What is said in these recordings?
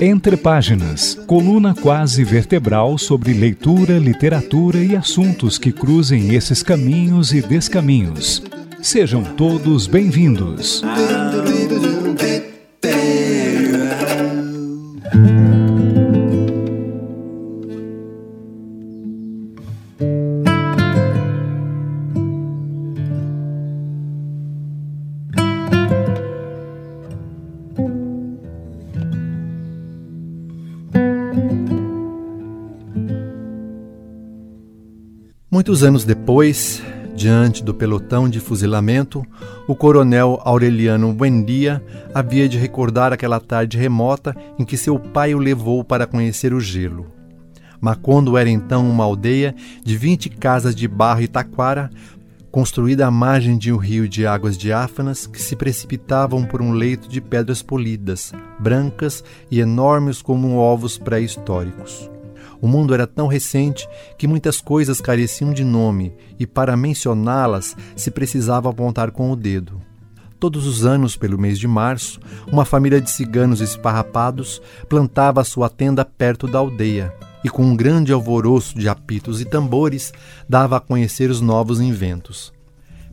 Entre Páginas, coluna quase vertebral sobre leitura, literatura e assuntos que cruzem esses caminhos e descaminhos. Sejam todos bem-vindos. Muitos anos depois, diante do pelotão de fuzilamento, o coronel Aureliano Buendia havia de recordar aquela tarde remota em que seu pai o levou para conhecer o gelo. Macondo era então uma aldeia de 20 casas de barro e taquara, construída à margem de um rio de águas diáfanas que se precipitavam por um leito de pedras polidas, brancas e enormes como ovos pré-históricos. O mundo era tão recente que muitas coisas careciam de nome e, para mencioná-las, se precisava apontar com o dedo. Todos os anos, pelo mês de março, uma família de ciganos esparrapados plantava sua tenda perto da aldeia e, com um grande alvoroço de apitos e tambores, dava a conhecer os novos inventos.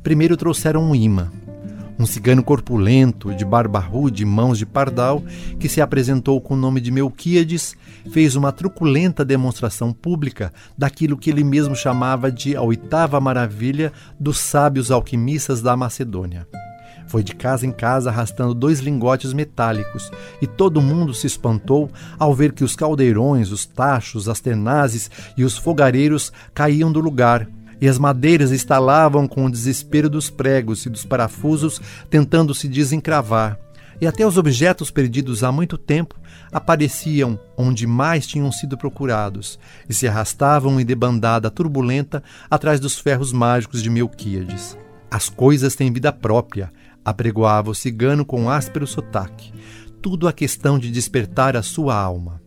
Primeiro trouxeram um imã, um cigano corpulento, de barba rude e mãos de pardal, que se apresentou com o nome de Melquíades, fez uma truculenta demonstração pública daquilo que ele mesmo chamava de a oitava maravilha dos sábios alquimistas da Macedônia. Foi de casa em casa arrastando dois lingotes metálicos, e todo mundo se espantou ao ver que os caldeirões, os tachos, as tenazes e os fogareiros caíam do lugar, e as madeiras estalavam com o desespero dos pregos e dos parafusos tentando se desencravar, e até os objetos perdidos há muito tempo apareciam onde mais tinham sido procurados e se arrastavam em debandada turbulenta atrás dos ferros mágicos de Melquíades. As coisas têm vida própria, apregoava o cigano com áspero sotaque. Tudo a questão de despertar a sua alma.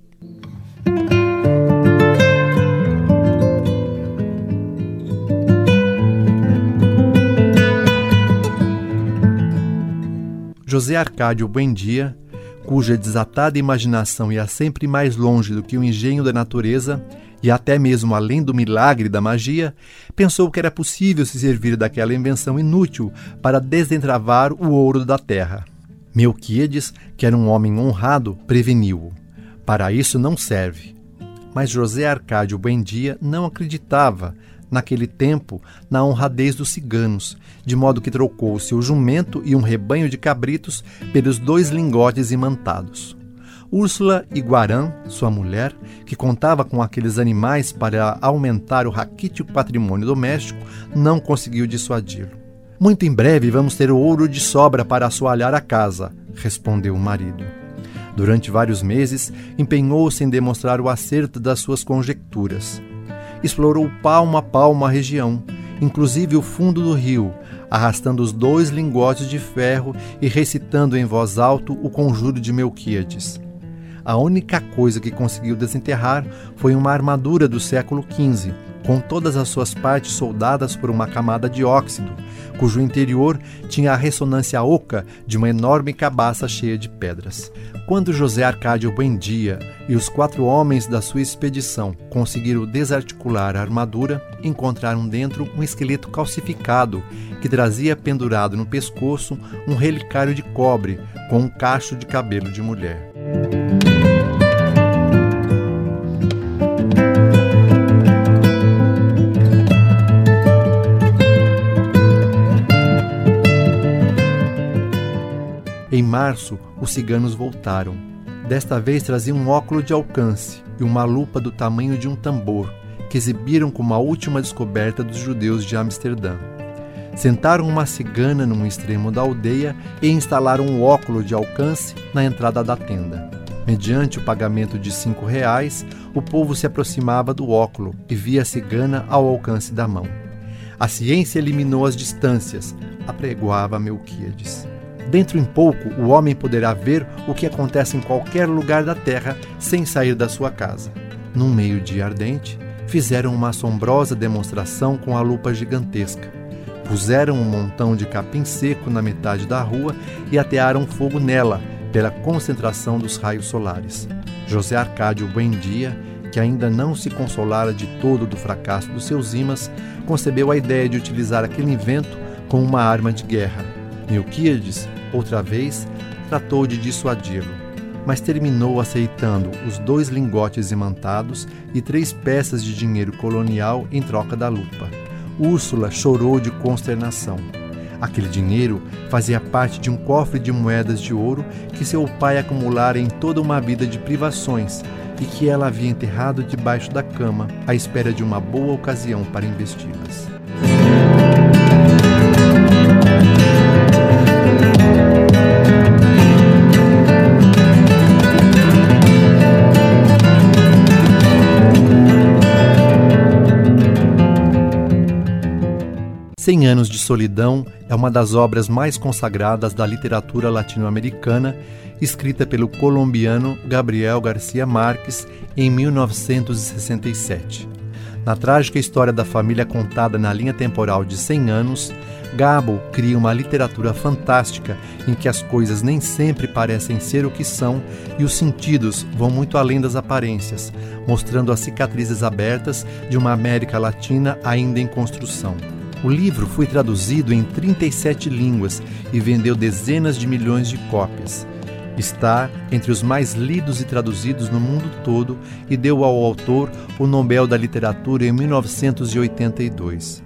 José Arcádio Buendia, cuja desatada imaginação ia sempre mais longe do que o engenho da natureza e até mesmo além do milagre da magia, pensou que era possível se servir daquela invenção inútil para desentravar o ouro da terra. Melquíades, que era um homem honrado, preveniu-o. Para isso não serve. Mas José Arcádio Buendia não acreditava, naquele tempo, na honradez dos ciganos, de modo que trocou seu jumento e um rebanho de cabritos pelos dois lingotes imantados. Úrsula Iguarã, sua mulher, que contava com aqueles animais para aumentar o raquítico patrimônio doméstico, não conseguiu dissuadi-lo. Muito em breve vamos ter ouro de sobra para assoalhar a casa, respondeu o marido. Durante vários meses, empenhou-se em demonstrar o acerto das suas conjecturas explorou palmo a palmo a região, inclusive o fundo do rio, arrastando os dois lingotes de ferro e recitando em voz alta o conjuro de Melquíades. A única coisa que conseguiu desenterrar foi uma armadura do século XV, com todas as suas partes soldadas por uma camada de óxido, cujo interior tinha a ressonância oca de uma enorme cabaça cheia de pedras. Quando José Arcádio Buendia e os quatro homens da sua expedição conseguiram desarticular a armadura, encontraram dentro um esqueleto calcificado que trazia pendurado no pescoço um relicário de cobre com um cacho de cabelo de mulher. Março, os ciganos voltaram. Desta vez traziam um óculo de alcance e uma lupa do tamanho de um tambor, que exibiram como a última descoberta dos judeus de Amsterdã. Sentaram uma cigana num extremo da aldeia e instalaram um óculo de alcance na entrada da tenda. Mediante o pagamento de cinco reais, o povo se aproximava do óculo e via a cigana ao alcance da mão. A ciência eliminou as distâncias, apregoava Melquíades. Dentro em pouco, o homem poderá ver o que acontece em qualquer lugar da terra sem sair da sua casa. Num meio-dia ardente, fizeram uma assombrosa demonstração com a lupa gigantesca. Puseram um montão de capim seco na metade da rua e atearam fogo nela, pela concentração dos raios solares. José Arcádio Buendia, que ainda não se consolara de todo do fracasso dos seus imãs, concebeu a ideia de utilizar aquele invento como uma arma de guerra. Melquíades, outra vez, tratou de dissuadi-lo, mas terminou aceitando os dois lingotes imantados e três peças de dinheiro colonial em troca da lupa. Úrsula chorou de consternação. Aquele dinheiro fazia parte de um cofre de moedas de ouro que seu pai acumulara em toda uma vida de privações e que ela havia enterrado debaixo da cama, à espera de uma boa ocasião para investi-las. Cem Anos de Solidão é uma das obras mais consagradas da literatura latino-americana, escrita pelo colombiano Gabriel Garcia Marques em 1967. Na trágica história da família contada na linha temporal de 100 anos, Gabo cria uma literatura fantástica em que as coisas nem sempre parecem ser o que são e os sentidos vão muito além das aparências, mostrando as cicatrizes abertas de uma América Latina ainda em construção. O livro foi traduzido em 37 línguas e vendeu dezenas de milhões de cópias. Está entre os mais lidos e traduzidos no mundo todo e deu ao autor o Nobel da Literatura em 1982.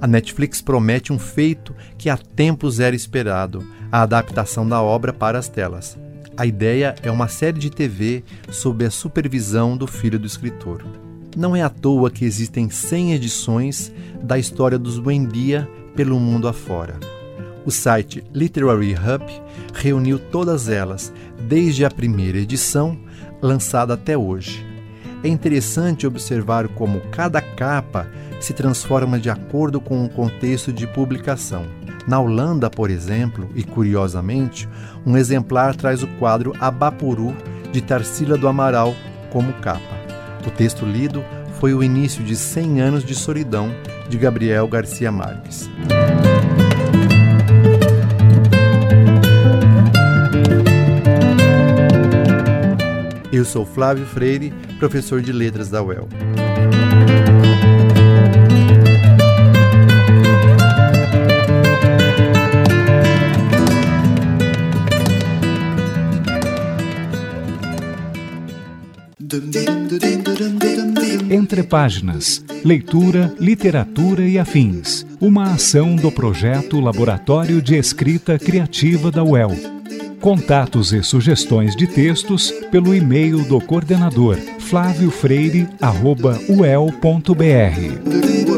A Netflix promete um feito que há tempos era esperado: a adaptação da obra para as telas. A ideia é uma série de TV sob a supervisão do filho do escritor. Não é à toa que existem 100 edições da história dos Buendia pelo mundo afora. O site Literary Hub reuniu todas elas, desde a primeira edição, lançada até hoje. É interessante observar como cada capa se transforma de acordo com o contexto de publicação. Na Holanda, por exemplo, e curiosamente, um exemplar traz o quadro Abapuru de Tarsila do Amaral como capa. O texto lido foi o início de 100 anos de solidão de Gabriel Garcia Marques. Eu sou Flávio Freire, professor de letras da UEL. Entre Páginas, Leitura, Literatura e Afins. Uma ação do projeto Laboratório de Escrita Criativa da UEL. Contatos e sugestões de textos pelo e-mail do coordenador flaviofreire.uel.br.